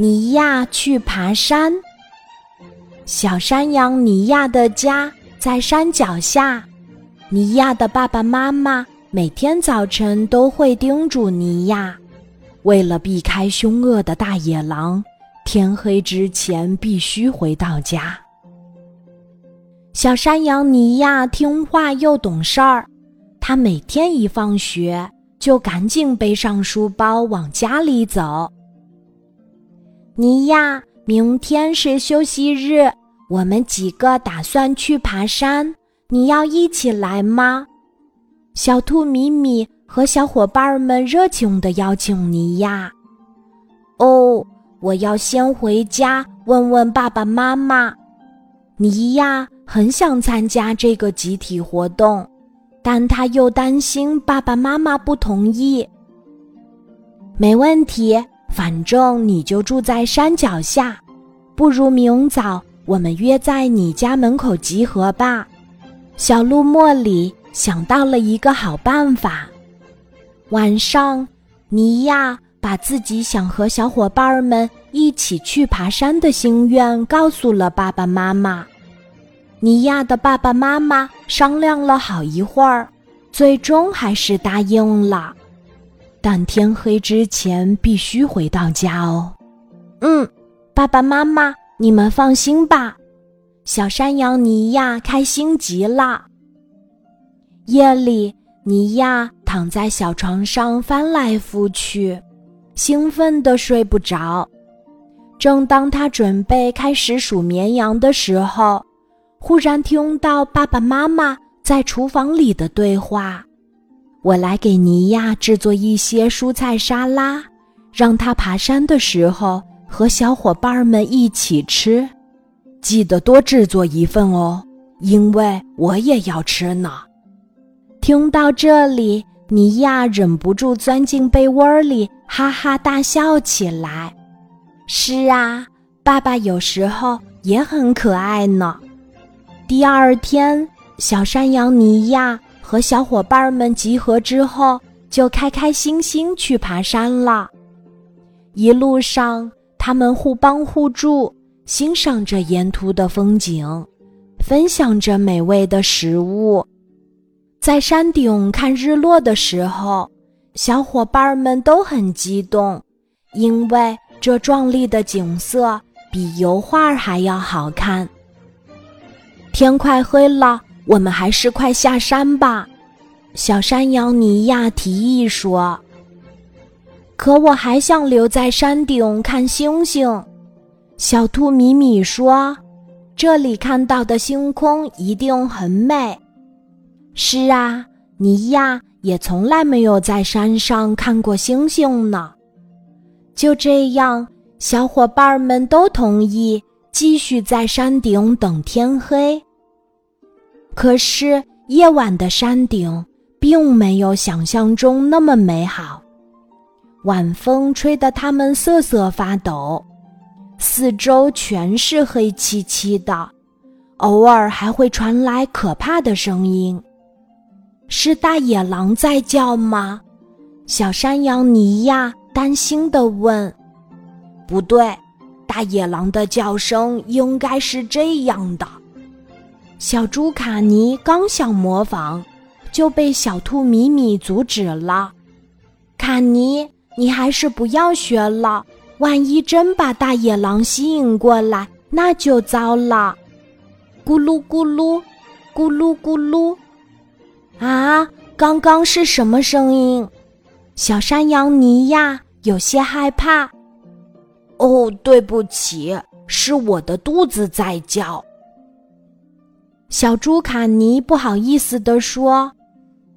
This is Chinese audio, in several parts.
尼亚去爬山。小山羊尼亚的家在山脚下。尼亚的爸爸妈妈每天早晨都会叮嘱尼亚，为了避开凶恶的大野狼，天黑之前必须回到家。小山羊尼亚听话又懂事儿，他每天一放学就赶紧背上书包往家里走。尼亚，明天是休息日，我们几个打算去爬山，你要一起来吗？小兔米米和小伙伴们热情地邀请尼亚。哦，我要先回家问问爸爸妈妈。尼亚。很想参加这个集体活动，但他又担心爸爸妈妈不同意。没问题，反正你就住在山脚下，不如明早我们约在你家门口集合吧。小鹿茉莉想到了一个好办法。晚上，尼亚把自己想和小伙伴们一起去爬山的心愿告诉了爸爸妈妈。尼亚的爸爸妈妈商量了好一会儿，最终还是答应了。但天黑之前必须回到家哦。嗯，爸爸妈妈，你们放心吧。小山羊尼亚开心极了。夜里，尼亚躺在小床上翻来覆去，兴奋的睡不着。正当他准备开始数绵羊的时候，忽然听到爸爸妈妈在厨房里的对话，我来给尼亚制作一些蔬菜沙拉，让他爬山的时候和小伙伴们一起吃。记得多制作一份哦，因为我也要吃呢。听到这里，尼亚忍不住钻进被窝里，哈哈大笑起来。是啊，爸爸有时候也很可爱呢。第二天，小山羊尼亚和小伙伴们集合之后，就开开心心去爬山了。一路上，他们互帮互助，欣赏着沿途的风景，分享着美味的食物。在山顶看日落的时候，小伙伴们都很激动，因为这壮丽的景色比油画还要好看。天快黑了，我们还是快下山吧。”小山羊尼亚提议说。“可我还想留在山顶看星星。”小兔米米说，“这里看到的星空一定很美。”“是啊，尼亚也从来没有在山上看过星星呢。”就这样，小伙伴们都同意继续在山顶等天黑。可是夜晚的山顶并没有想象中那么美好，晚风吹得他们瑟瑟发抖，四周全是黑漆漆的，偶尔还会传来可怕的声音。是大野狼在叫吗？小山羊尼亚担心地问。“不对，大野狼的叫声应该是这样的。”小猪卡尼刚想模仿，就被小兔米米阻止了。卡尼，你还是不要学了，万一真把大野狼吸引过来，那就糟了。咕噜咕噜，咕噜咕噜。啊，刚刚是什么声音？小山羊尼亚有些害怕。哦，对不起，是我的肚子在叫。小猪卡尼不好意思地说：“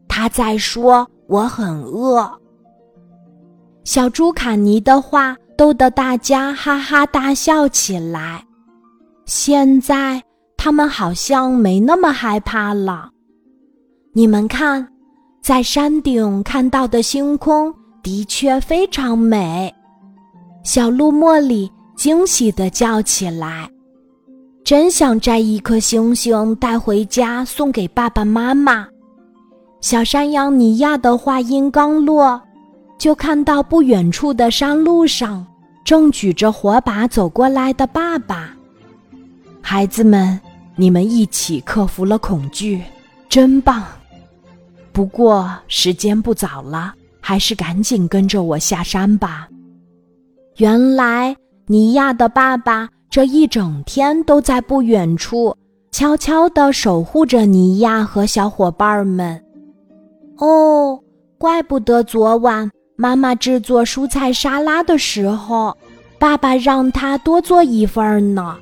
他在说我很饿。”小猪卡尼的话逗得大家哈哈大笑起来。现在他们好像没那么害怕了。你们看，在山顶看到的星空的确非常美。小鹿茉莉惊喜地叫起来。真想摘一颗星星带回家送给爸爸妈妈。小山羊尼亚的话音刚落，就看到不远处的山路上正举着火把走过来的爸爸。孩子们，你们一起克服了恐惧，真棒！不过时间不早了，还是赶紧跟着我下山吧。原来尼亚的爸爸这一整天都在不远处，悄悄地守护着尼亚和小伙伴们。哦，怪不得昨晚妈妈制作蔬菜沙拉的时候，爸爸让他多做一份呢。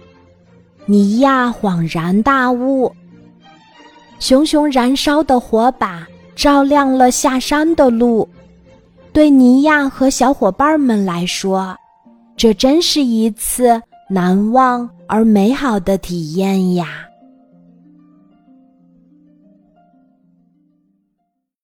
尼亚恍然大悟。熊熊燃烧的火把照亮了下山的路，对尼亚和小伙伴们来说，这真是一次难忘而美好的体验呀。